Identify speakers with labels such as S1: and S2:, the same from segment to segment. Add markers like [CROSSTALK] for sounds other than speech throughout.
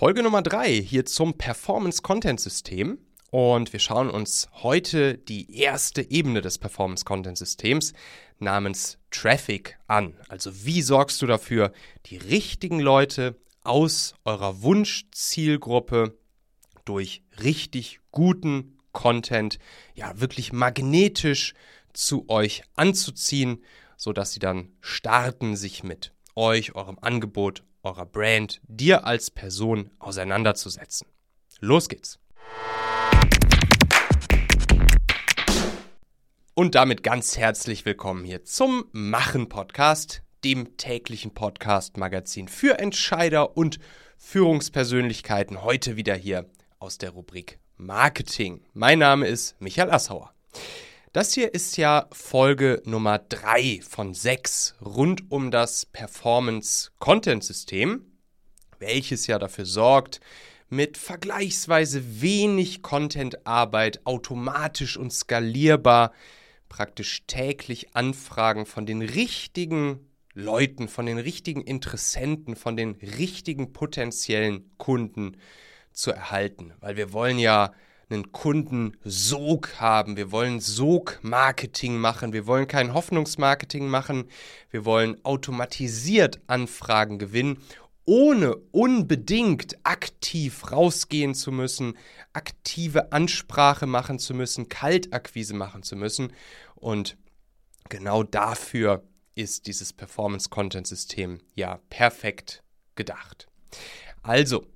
S1: Folge Nummer 3 hier zum Performance Content System. Und wir schauen uns heute die erste Ebene des Performance Content Systems namens Traffic an. Also wie sorgst du dafür, die richtigen Leute aus eurer Wunschzielgruppe durch richtig guten Content ja wirklich magnetisch zu euch anzuziehen, sodass sie dann starten, sich mit euch, eurem Angebot, eurer Brand, dir als Person auseinanderzusetzen. Los geht's! Und damit ganz herzlich willkommen hier zum Machen Podcast, dem täglichen Podcast-Magazin für Entscheider und Führungspersönlichkeiten. Heute wieder hier aus der Rubrik Marketing. Mein Name ist Michael Assauer. Das hier ist ja Folge Nummer 3 von 6 rund um das Performance-Content-System, welches ja dafür sorgt, mit vergleichsweise wenig Content-Arbeit automatisch und skalierbar praktisch täglich Anfragen von den richtigen Leuten, von den richtigen Interessenten, von den richtigen potenziellen Kunden zu erhalten. Weil wir wollen ja einen Kundensog haben. Wir wollen Sog-Marketing machen. Wir wollen kein Hoffnungsmarketing machen. Wir wollen automatisiert Anfragen gewinnen, ohne unbedingt aktiv rausgehen zu müssen, aktive Ansprache machen zu müssen, Kaltakquise machen zu müssen. Und genau dafür ist dieses Performance-Content-System ja perfekt gedacht. Also,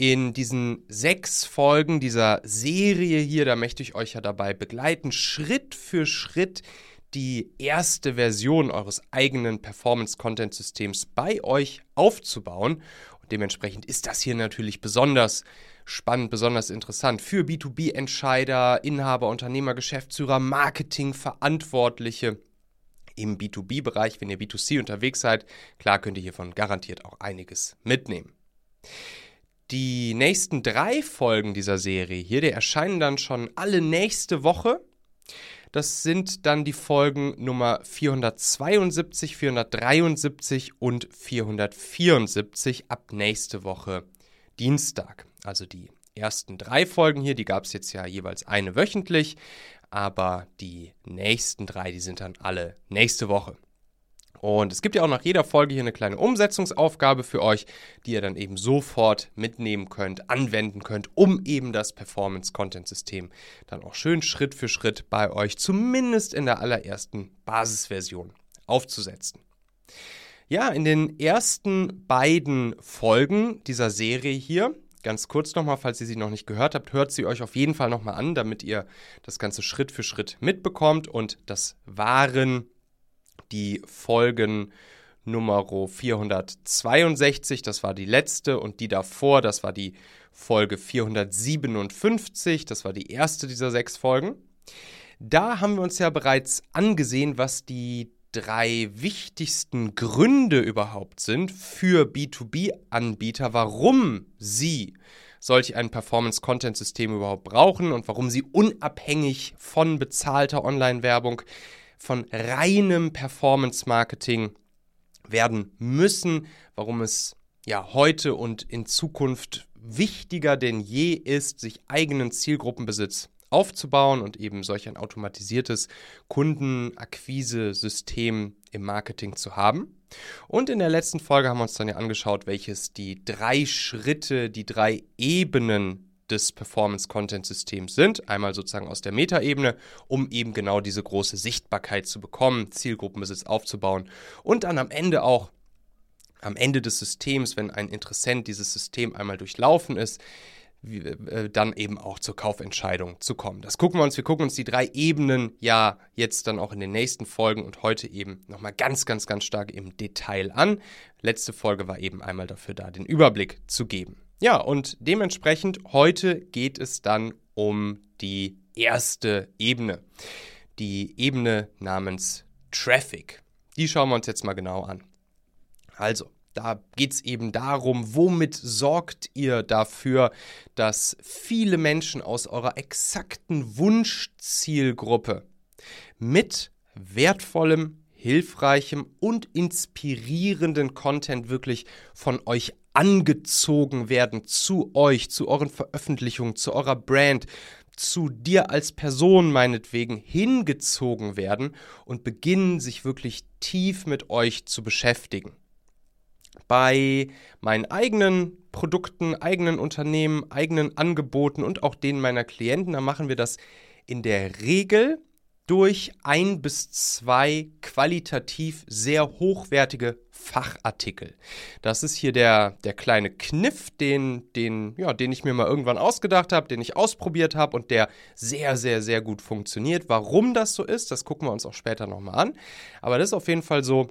S1: in diesen sechs Folgen dieser Serie hier, da möchte ich euch ja dabei begleiten, Schritt für Schritt die erste Version eures eigenen Performance-Content-Systems bei euch aufzubauen. Und dementsprechend ist das hier natürlich besonders spannend, besonders interessant für B2B-Entscheider, Inhaber, Unternehmer, Geschäftsführer, Marketing-Verantwortliche im B2B-Bereich. Wenn ihr B2C unterwegs seid, klar könnt ihr hiervon garantiert auch einiges mitnehmen. Die nächsten drei Folgen dieser Serie hier, die erscheinen dann schon alle nächste Woche. Das sind dann die Folgen Nummer 472, 473 und 474 ab nächste Woche Dienstag. Also die ersten drei Folgen hier, die gab es jetzt ja jeweils eine wöchentlich, aber die nächsten drei, die sind dann alle nächste Woche. Und es gibt ja auch nach jeder Folge hier eine kleine Umsetzungsaufgabe für euch, die ihr dann eben sofort mitnehmen könnt, anwenden könnt, um eben das Performance-Content-System dann auch schön Schritt für Schritt bei euch zumindest in der allerersten Basisversion aufzusetzen. Ja, in den ersten beiden Folgen dieser Serie hier, ganz kurz nochmal, falls ihr sie noch nicht gehört habt, hört sie euch auf jeden Fall nochmal an, damit ihr das Ganze Schritt für Schritt mitbekommt und das waren die Folgen Nummer 462, das war die letzte, und die davor, das war die Folge 457, das war die erste dieser sechs Folgen. Da haben wir uns ja bereits angesehen, was die drei wichtigsten Gründe überhaupt sind für B2B-Anbieter, warum sie solch ein Performance-Content-System überhaupt brauchen und warum sie unabhängig von bezahlter Online-Werbung von reinem Performance-Marketing werden müssen, warum es ja heute und in Zukunft wichtiger denn je ist, sich eigenen Zielgruppenbesitz aufzubauen und eben solch ein automatisiertes Kundenakquise-System im Marketing zu haben. Und in der letzten Folge haben wir uns dann ja angeschaut, welches die drei Schritte, die drei Ebenen des Performance-Content-Systems sind. Einmal sozusagen aus der Metaebene, um eben genau diese große Sichtbarkeit zu bekommen, Zielgruppenbesitz aufzubauen und dann am Ende auch, am Ende des Systems, wenn ein Interessent dieses System einmal durchlaufen ist, äh, dann eben auch zur Kaufentscheidung zu kommen. Das gucken wir uns. Wir gucken uns die drei Ebenen ja jetzt dann auch in den nächsten Folgen und heute eben nochmal ganz, ganz, ganz stark im Detail an. Letzte Folge war eben einmal dafür da, den Überblick zu geben. Ja, und dementsprechend heute geht es dann um die erste Ebene. Die Ebene namens Traffic. Die schauen wir uns jetzt mal genau an. Also, da geht es eben darum, womit sorgt ihr dafür, dass viele Menschen aus eurer exakten Wunschzielgruppe mit wertvollem hilfreichem und inspirierenden Content wirklich von euch angezogen werden zu euch, zu euren Veröffentlichungen, zu eurer Brand, zu dir als Person meinetwegen hingezogen werden und beginnen sich wirklich tief mit euch zu beschäftigen. Bei meinen eigenen Produkten, eigenen Unternehmen, eigenen Angeboten und auch denen meiner Klienten, da machen wir das in der Regel durch ein bis zwei qualitativ sehr hochwertige Fachartikel. Das ist hier der, der kleine Kniff, den, den, ja, den ich mir mal irgendwann ausgedacht habe, den ich ausprobiert habe und der sehr, sehr, sehr gut funktioniert. Warum das so ist, das gucken wir uns auch später nochmal an. Aber das ist auf jeden Fall so,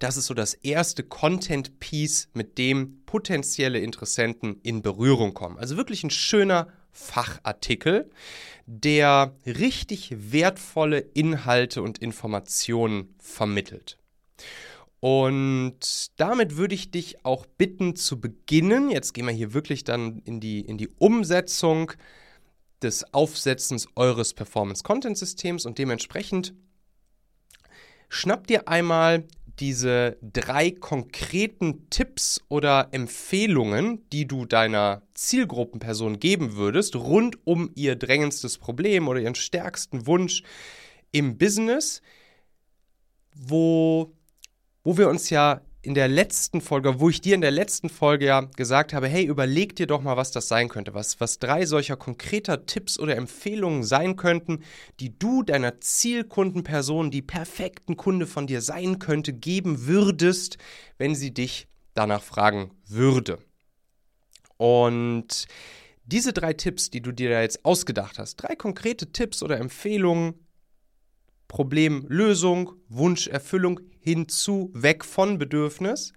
S1: das ist so das erste Content-Piece, mit dem potenzielle Interessenten in Berührung kommen. Also wirklich ein schöner Fachartikel, der richtig wertvolle Inhalte und Informationen vermittelt. Und damit würde ich dich auch bitten zu beginnen. Jetzt gehen wir hier wirklich dann in die, in die Umsetzung des Aufsetzens eures Performance-Content-Systems und dementsprechend schnapp dir einmal diese drei konkreten Tipps oder Empfehlungen, die du deiner Zielgruppenperson geben würdest, rund um ihr drängendstes Problem oder ihren stärksten Wunsch im Business, wo, wo wir uns ja in der letzten Folge, wo ich dir in der letzten Folge ja gesagt habe, hey, überleg dir doch mal, was das sein könnte, was, was drei solcher konkreter Tipps oder Empfehlungen sein könnten, die du deiner Zielkundenperson, die perfekten Kunde von dir sein könnte, geben würdest, wenn sie dich danach fragen würde. Und diese drei Tipps, die du dir da jetzt ausgedacht hast, drei konkrete Tipps oder Empfehlungen, Problemlösung, Wunscherfüllung hinzu, weg von Bedürfnis.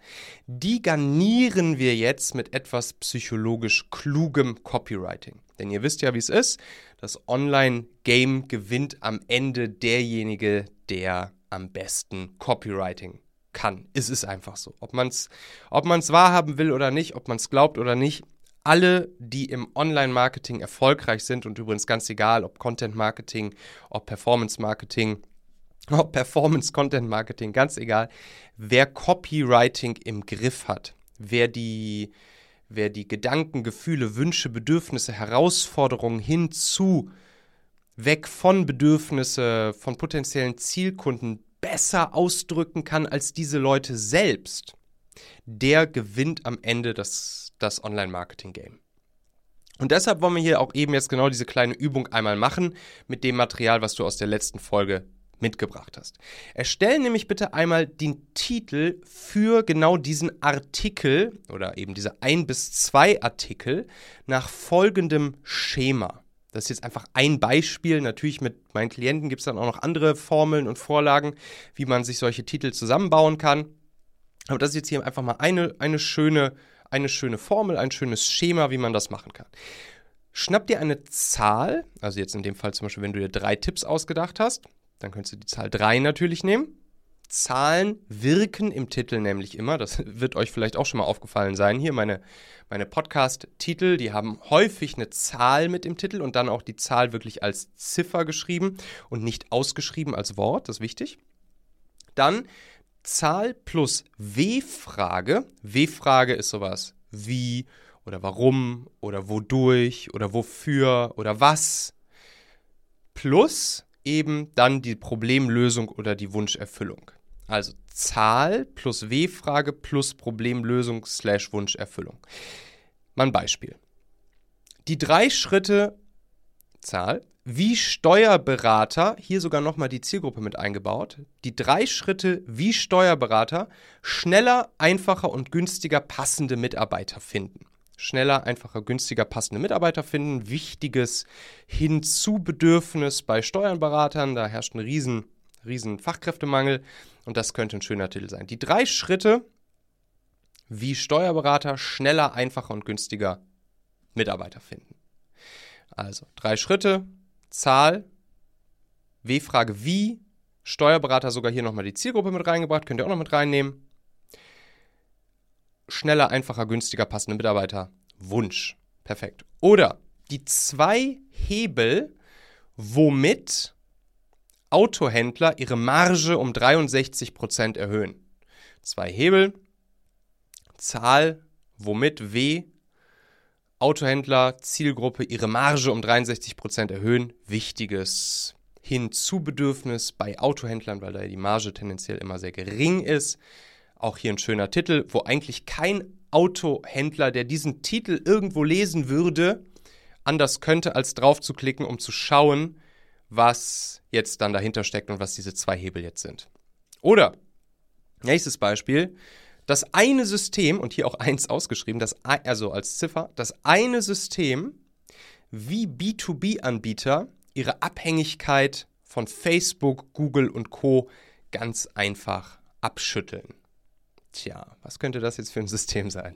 S1: Die garnieren wir jetzt mit etwas psychologisch klugem Copywriting. Denn ihr wisst ja, wie es ist. Das Online-Game gewinnt am Ende derjenige, der am besten Copywriting kann. Es ist einfach so. Ob man es ob man's wahrhaben will oder nicht, ob man es glaubt oder nicht, alle, die im Online-Marketing erfolgreich sind und übrigens ganz egal, ob Content-Marketing, ob Performance-Marketing, ob Performance-Content-Marketing, ganz egal, wer Copywriting im Griff hat, wer die, wer die Gedanken, Gefühle, Wünsche, Bedürfnisse, Herausforderungen hinzu, weg von Bedürfnisse, von potenziellen Zielkunden besser ausdrücken kann als diese Leute selbst, der gewinnt am Ende das das Online-Marketing-Game. Und deshalb wollen wir hier auch eben jetzt genau diese kleine Übung einmal machen mit dem Material, was du aus der letzten Folge mitgebracht hast. Erstell nämlich bitte einmal den Titel für genau diesen Artikel oder eben diese ein bis zwei Artikel nach folgendem Schema. Das ist jetzt einfach ein Beispiel. Natürlich mit meinen Klienten gibt es dann auch noch andere Formeln und Vorlagen, wie man sich solche Titel zusammenbauen kann. Aber das ist jetzt hier einfach mal eine, eine schöne eine schöne Formel, ein schönes Schema, wie man das machen kann. Schnapp dir eine Zahl, also jetzt in dem Fall zum Beispiel, wenn du dir drei Tipps ausgedacht hast, dann könntest du die Zahl 3 natürlich nehmen. Zahlen wirken im Titel nämlich immer. Das [LAUGHS] wird euch vielleicht auch schon mal aufgefallen sein. Hier meine, meine Podcast-Titel, die haben häufig eine Zahl mit im Titel und dann auch die Zahl wirklich als Ziffer geschrieben und nicht ausgeschrieben als Wort. Das ist wichtig. Dann Zahl plus W-Frage. W-Frage ist sowas wie oder warum oder wodurch oder wofür oder was. Plus eben dann die Problemlösung oder die Wunscherfüllung. Also Zahl plus W-Frage plus Problemlösung slash Wunscherfüllung. Mal ein Beispiel. Die drei Schritte Zahl wie Steuerberater, hier sogar nochmal die Zielgruppe mit eingebaut, die drei Schritte wie Steuerberater schneller, einfacher und günstiger passende Mitarbeiter finden. Schneller, einfacher, günstiger passende Mitarbeiter finden. Wichtiges Hinzubedürfnis bei Steuerberatern. Da herrscht ein riesen, riesen Fachkräftemangel und das könnte ein schöner Titel sein. Die drei Schritte, wie Steuerberater schneller, einfacher und günstiger Mitarbeiter finden. Also drei Schritte, Zahl, W-Frage wie, Steuerberater sogar hier nochmal die Zielgruppe mit reingebracht, könnt ihr auch noch mit reinnehmen. Schneller, einfacher, günstiger, passende Mitarbeiter. Wunsch. Perfekt. Oder die zwei Hebel, womit Autohändler ihre Marge um 63% erhöhen. Zwei Hebel, Zahl womit W Autohändler, Zielgruppe ihre Marge um 63% erhöhen. Wichtiges Hinzubedürfnis bei Autohändlern, weil da die Marge tendenziell immer sehr gering ist. Auch hier ein schöner Titel, wo eigentlich kein Autohändler, der diesen Titel irgendwo lesen würde, anders könnte, als drauf zu klicken, um zu schauen, was jetzt dann dahinter steckt und was diese zwei Hebel jetzt sind. Oder, nächstes Beispiel, das eine System, und hier auch eins ausgeschrieben, das, also als Ziffer, das eine System, wie B2B-Anbieter ihre Abhängigkeit von Facebook, Google und Co ganz einfach abschütteln. Tja, was könnte das jetzt für ein System sein?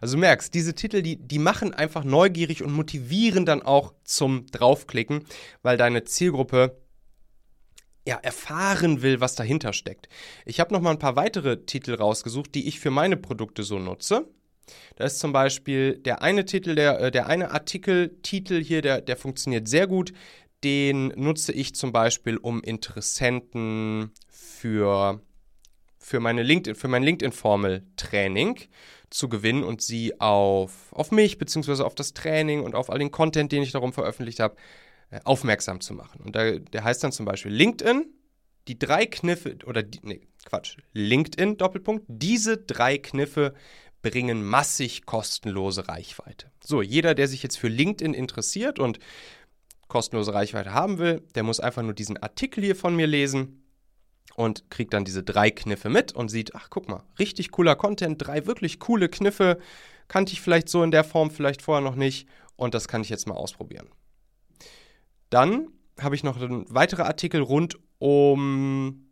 S1: Also du merkst, diese Titel, die, die machen einfach neugierig und motivieren dann auch zum Draufklicken, weil deine Zielgruppe ja, erfahren will, was dahinter steckt. Ich habe noch mal ein paar weitere Titel rausgesucht, die ich für meine Produkte so nutze. Da ist zum Beispiel der eine Titel, der, äh, der eine Artikeltitel hier, der, der funktioniert sehr gut. Den nutze ich zum Beispiel, um Interessenten für, für, meine LinkedIn, für mein LinkedIn-Formel-Training zu gewinnen und sie auf, auf mich beziehungsweise auf das Training und auf all den Content, den ich darum veröffentlicht habe, äh, aufmerksam zu machen. Und da, der heißt dann zum Beispiel LinkedIn, die drei Kniffe, oder die, nee, Quatsch, LinkedIn, Doppelpunkt, diese drei Kniffe bringen massig kostenlose Reichweite. So, jeder, der sich jetzt für LinkedIn interessiert und kostenlose Reichweite haben will, der muss einfach nur diesen Artikel hier von mir lesen und kriegt dann diese drei Kniffe mit und sieht, ach guck mal, richtig cooler Content, drei wirklich coole Kniffe, kannte ich vielleicht so in der Form vielleicht vorher noch nicht und das kann ich jetzt mal ausprobieren. Dann habe ich noch einen weiteren Artikel rund um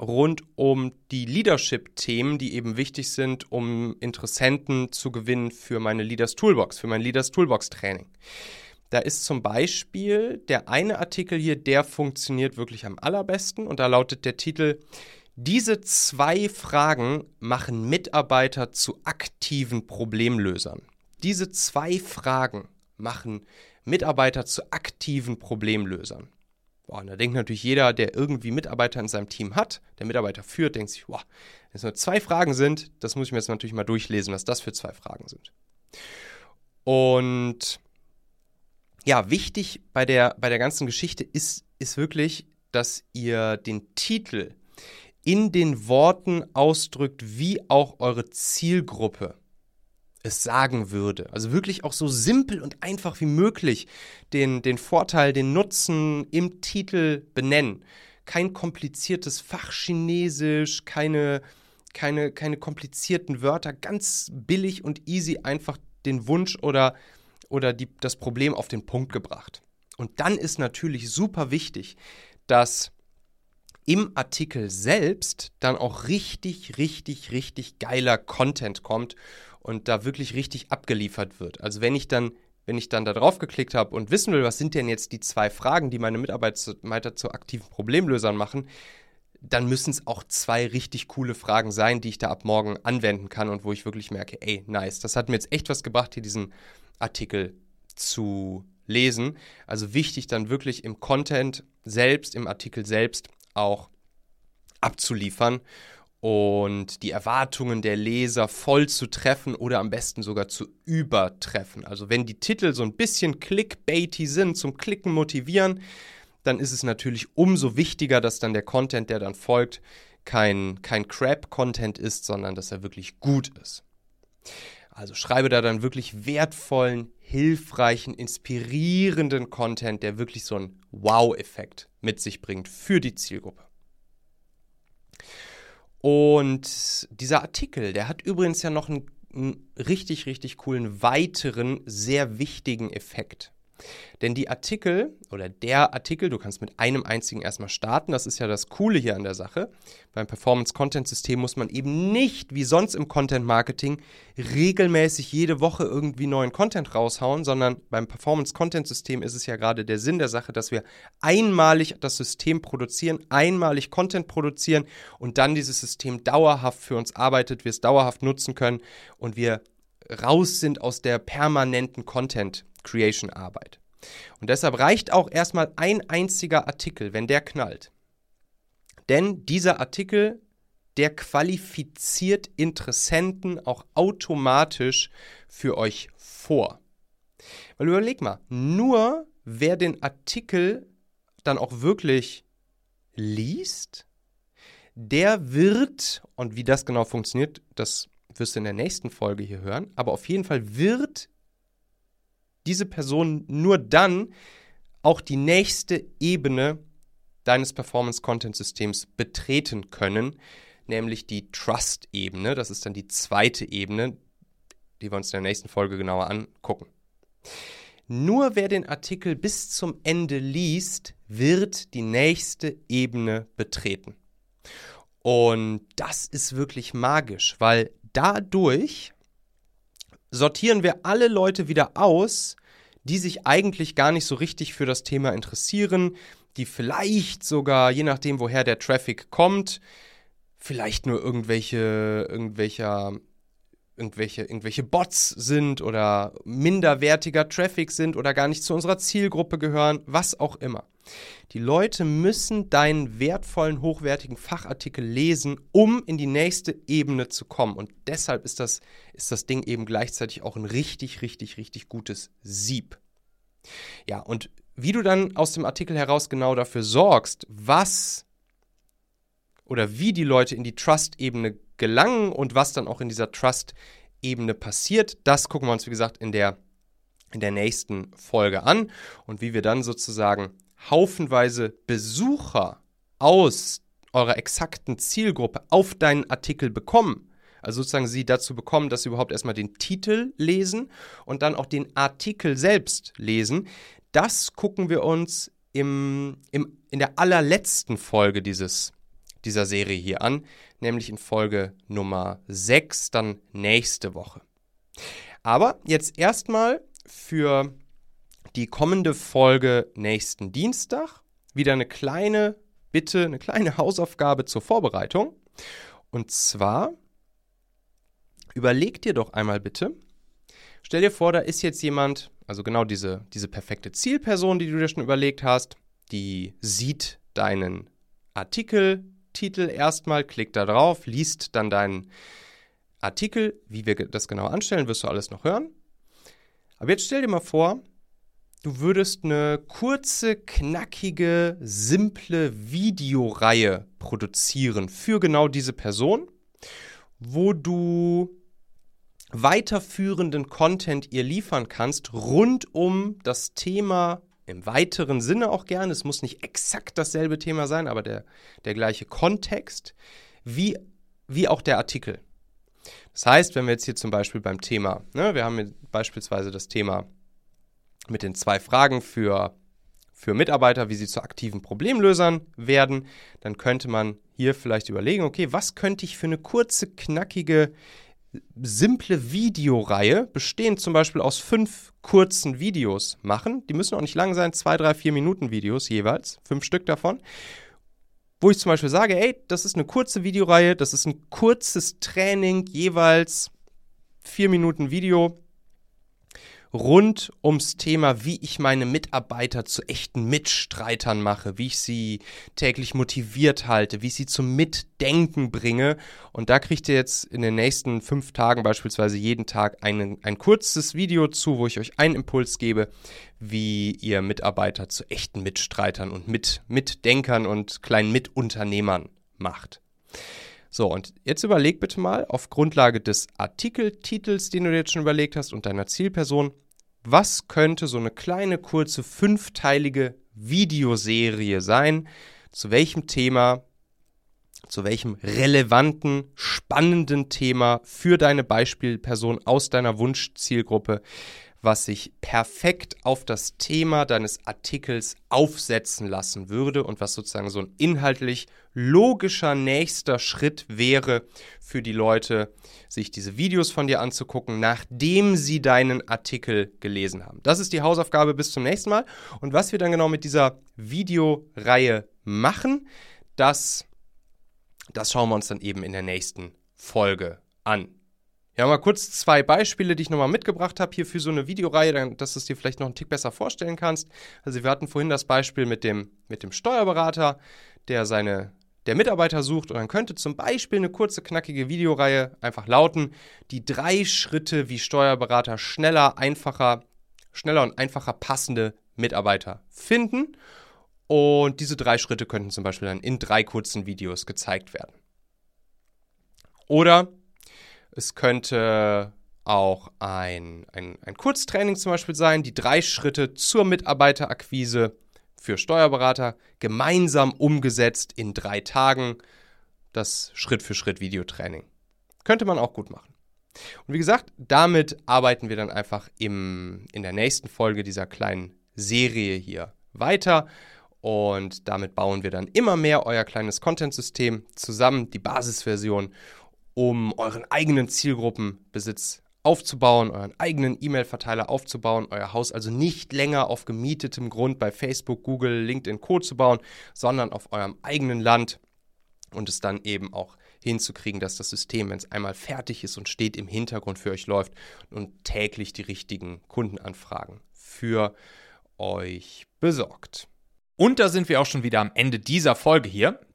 S1: rund um die Leadership-Themen, die eben wichtig sind, um Interessenten zu gewinnen für meine Leaders Toolbox, für mein Leaders Toolbox Training. Da ist zum Beispiel der eine Artikel hier, der funktioniert wirklich am allerbesten und da lautet der Titel, diese zwei Fragen machen Mitarbeiter zu aktiven Problemlösern. Diese zwei Fragen machen Mitarbeiter zu aktiven Problemlösern. Boah, und da denkt natürlich jeder, der irgendwie Mitarbeiter in seinem Team hat, der Mitarbeiter führt, denkt sich, boah, wenn es nur zwei Fragen sind, das muss ich mir jetzt natürlich mal durchlesen, was das für zwei Fragen sind. Und ja, wichtig bei der, bei der ganzen Geschichte ist, ist wirklich, dass ihr den Titel in den Worten ausdrückt, wie auch eure Zielgruppe es sagen würde. Also wirklich auch so simpel und einfach wie möglich den, den Vorteil, den Nutzen im Titel benennen. Kein kompliziertes Fachchinesisch, keine, keine, keine komplizierten Wörter, ganz billig und easy einfach den Wunsch oder oder die, das Problem auf den Punkt gebracht. Und dann ist natürlich super wichtig, dass im Artikel selbst dann auch richtig, richtig, richtig geiler Content kommt und da wirklich richtig abgeliefert wird. Also wenn ich dann, wenn ich dann da drauf geklickt habe und wissen will, was sind denn jetzt die zwei Fragen, die meine Mitarbeiter zu aktiven Problemlösern machen, dann müssen es auch zwei richtig coole Fragen sein, die ich da ab morgen anwenden kann und wo ich wirklich merke, ey, nice, das hat mir jetzt echt was gebracht, hier diesen Artikel zu lesen. Also wichtig dann wirklich im Content selbst, im Artikel selbst auch abzuliefern und die Erwartungen der Leser voll zu treffen oder am besten sogar zu übertreffen. Also wenn die Titel so ein bisschen clickbaity sind, zum Klicken motivieren, dann ist es natürlich umso wichtiger, dass dann der Content, der dann folgt, kein, kein Crap-Content ist, sondern dass er wirklich gut ist. Also schreibe da dann wirklich wertvollen, hilfreichen, inspirierenden Content, der wirklich so einen Wow-Effekt mit sich bringt für die Zielgruppe. Und dieser Artikel, der hat übrigens ja noch einen, einen richtig, richtig coolen weiteren, sehr wichtigen Effekt. Denn die Artikel oder der Artikel, du kannst mit einem einzigen erstmal starten, das ist ja das Coole hier an der Sache. Beim Performance-Content-System muss man eben nicht, wie sonst im Content-Marketing, regelmäßig jede Woche irgendwie neuen Content raushauen, sondern beim Performance-Content-System ist es ja gerade der Sinn der Sache, dass wir einmalig das System produzieren, einmalig Content produzieren und dann dieses System dauerhaft für uns arbeitet, wir es dauerhaft nutzen können und wir raus sind aus der permanenten Content Creation Arbeit. Und deshalb reicht auch erstmal ein einziger Artikel, wenn der knallt. Denn dieser Artikel, der qualifiziert Interessenten auch automatisch für euch vor. Weil überleg mal, nur wer den Artikel dann auch wirklich liest, der wird, und wie das genau funktioniert, das wirst du in der nächsten Folge hier hören, aber auf jeden Fall wird diese Person nur dann auch die nächste Ebene deines Performance-Content-Systems betreten können, nämlich die Trust-Ebene. Das ist dann die zweite Ebene, die wir uns in der nächsten Folge genauer angucken. Nur wer den Artikel bis zum Ende liest, wird die nächste Ebene betreten. Und das ist wirklich magisch, weil dadurch sortieren wir alle Leute wieder aus, die sich eigentlich gar nicht so richtig für das Thema interessieren, die vielleicht sogar, je nachdem, woher der Traffic kommt, vielleicht nur irgendwelche, irgendwelcher, irgendwelche, irgendwelche Bots sind oder minderwertiger Traffic sind oder gar nicht zu unserer Zielgruppe gehören, was auch immer. Die Leute müssen deinen wertvollen, hochwertigen Fachartikel lesen, um in die nächste Ebene zu kommen. Und deshalb ist das, ist das Ding eben gleichzeitig auch ein richtig, richtig, richtig gutes Sieb. Ja, und wie du dann aus dem Artikel heraus genau dafür sorgst, was oder wie die Leute in die Trust-Ebene gelangen und was dann auch in dieser Trust-Ebene passiert, das gucken wir uns, wie gesagt, in der, in der nächsten Folge an und wie wir dann sozusagen haufenweise Besucher aus eurer exakten Zielgruppe auf deinen Artikel bekommen. Also sozusagen sie dazu bekommen, dass sie überhaupt erstmal den Titel lesen und dann auch den Artikel selbst lesen. Das gucken wir uns im, im, in der allerletzten Folge dieses, dieser Serie hier an, nämlich in Folge Nummer 6, dann nächste Woche. Aber jetzt erstmal für die kommende Folge nächsten Dienstag. Wieder eine kleine Bitte, eine kleine Hausaufgabe zur Vorbereitung. Und zwar, überleg dir doch einmal bitte, stell dir vor, da ist jetzt jemand, also genau diese, diese perfekte Zielperson, die du dir schon überlegt hast, die sieht deinen Artikeltitel erstmal, klickt da drauf, liest dann deinen Artikel. Wie wir das genau anstellen, wirst du alles noch hören. Aber jetzt stell dir mal vor, du würdest eine kurze, knackige, simple Videoreihe produzieren für genau diese Person, wo du weiterführenden Content ihr liefern kannst rund um das Thema im weiteren Sinne auch gerne. Es muss nicht exakt dasselbe Thema sein, aber der, der gleiche Kontext, wie, wie auch der Artikel. Das heißt, wenn wir jetzt hier zum Beispiel beim Thema, ne, wir haben beispielsweise das Thema mit den zwei Fragen für, für Mitarbeiter, wie sie zu aktiven Problemlösern werden, dann könnte man hier vielleicht überlegen, okay, was könnte ich für eine kurze, knackige, simple Videoreihe, bestehend zum Beispiel aus fünf kurzen Videos machen. Die müssen auch nicht lang sein, zwei, drei, vier Minuten Videos jeweils, fünf Stück davon. Wo ich zum Beispiel sage, ey, das ist eine kurze Videoreihe, das ist ein kurzes Training, jeweils vier Minuten Video, rund ums Thema, wie ich meine Mitarbeiter zu echten Mitstreitern mache, wie ich sie täglich motiviert halte, wie ich sie zum Mitdenken bringe. Und da kriegt ihr jetzt in den nächsten fünf Tagen beispielsweise jeden Tag einen, ein kurzes Video zu, wo ich euch einen Impuls gebe, wie ihr Mitarbeiter zu echten Mitstreitern und mit, Mitdenkern und kleinen Mitunternehmern macht. So, und jetzt überleg bitte mal auf Grundlage des Artikeltitels, den du dir jetzt schon überlegt hast und deiner Zielperson, was könnte so eine kleine, kurze, fünfteilige Videoserie sein? Zu welchem Thema, zu welchem relevanten, spannenden Thema für deine Beispielperson aus deiner Wunschzielgruppe was sich perfekt auf das Thema deines Artikels aufsetzen lassen würde und was sozusagen so ein inhaltlich logischer nächster Schritt wäre für die Leute, sich diese Videos von dir anzugucken, nachdem sie deinen Artikel gelesen haben. Das ist die Hausaufgabe bis zum nächsten Mal. Und was wir dann genau mit dieser Videoreihe machen, das, das schauen wir uns dann eben in der nächsten Folge an. Ja, mal kurz zwei Beispiele, die ich nochmal mitgebracht habe hier für so eine Videoreihe, dass du es dir vielleicht noch einen Tick besser vorstellen kannst. Also wir hatten vorhin das Beispiel mit dem, mit dem Steuerberater, der seine der Mitarbeiter sucht und dann könnte zum Beispiel eine kurze, knackige Videoreihe einfach lauten, die drei Schritte, wie Steuerberater schneller, einfacher, schneller und einfacher passende Mitarbeiter finden. Und diese drei Schritte könnten zum Beispiel dann in drei kurzen Videos gezeigt werden. Oder es könnte auch ein, ein, ein Kurztraining zum Beispiel sein, die drei Schritte zur Mitarbeiterakquise für Steuerberater gemeinsam umgesetzt in drei Tagen. Das Schritt-für-Schritt-Videotraining. Könnte man auch gut machen. Und wie gesagt, damit arbeiten wir dann einfach im, in der nächsten Folge dieser kleinen Serie hier weiter. Und damit bauen wir dann immer mehr euer kleines Content-System zusammen, die Basisversion um euren eigenen Zielgruppenbesitz aufzubauen, euren eigenen E-Mail-Verteiler aufzubauen, euer Haus also nicht länger auf gemietetem Grund bei Facebook, Google, LinkedIn, Co. zu bauen, sondern auf eurem eigenen Land und es dann eben auch hinzukriegen, dass das System, wenn es einmal fertig ist und steht, im Hintergrund für euch läuft und täglich die richtigen Kundenanfragen für euch besorgt.
S2: Und da sind wir auch schon wieder am Ende dieser Folge hier.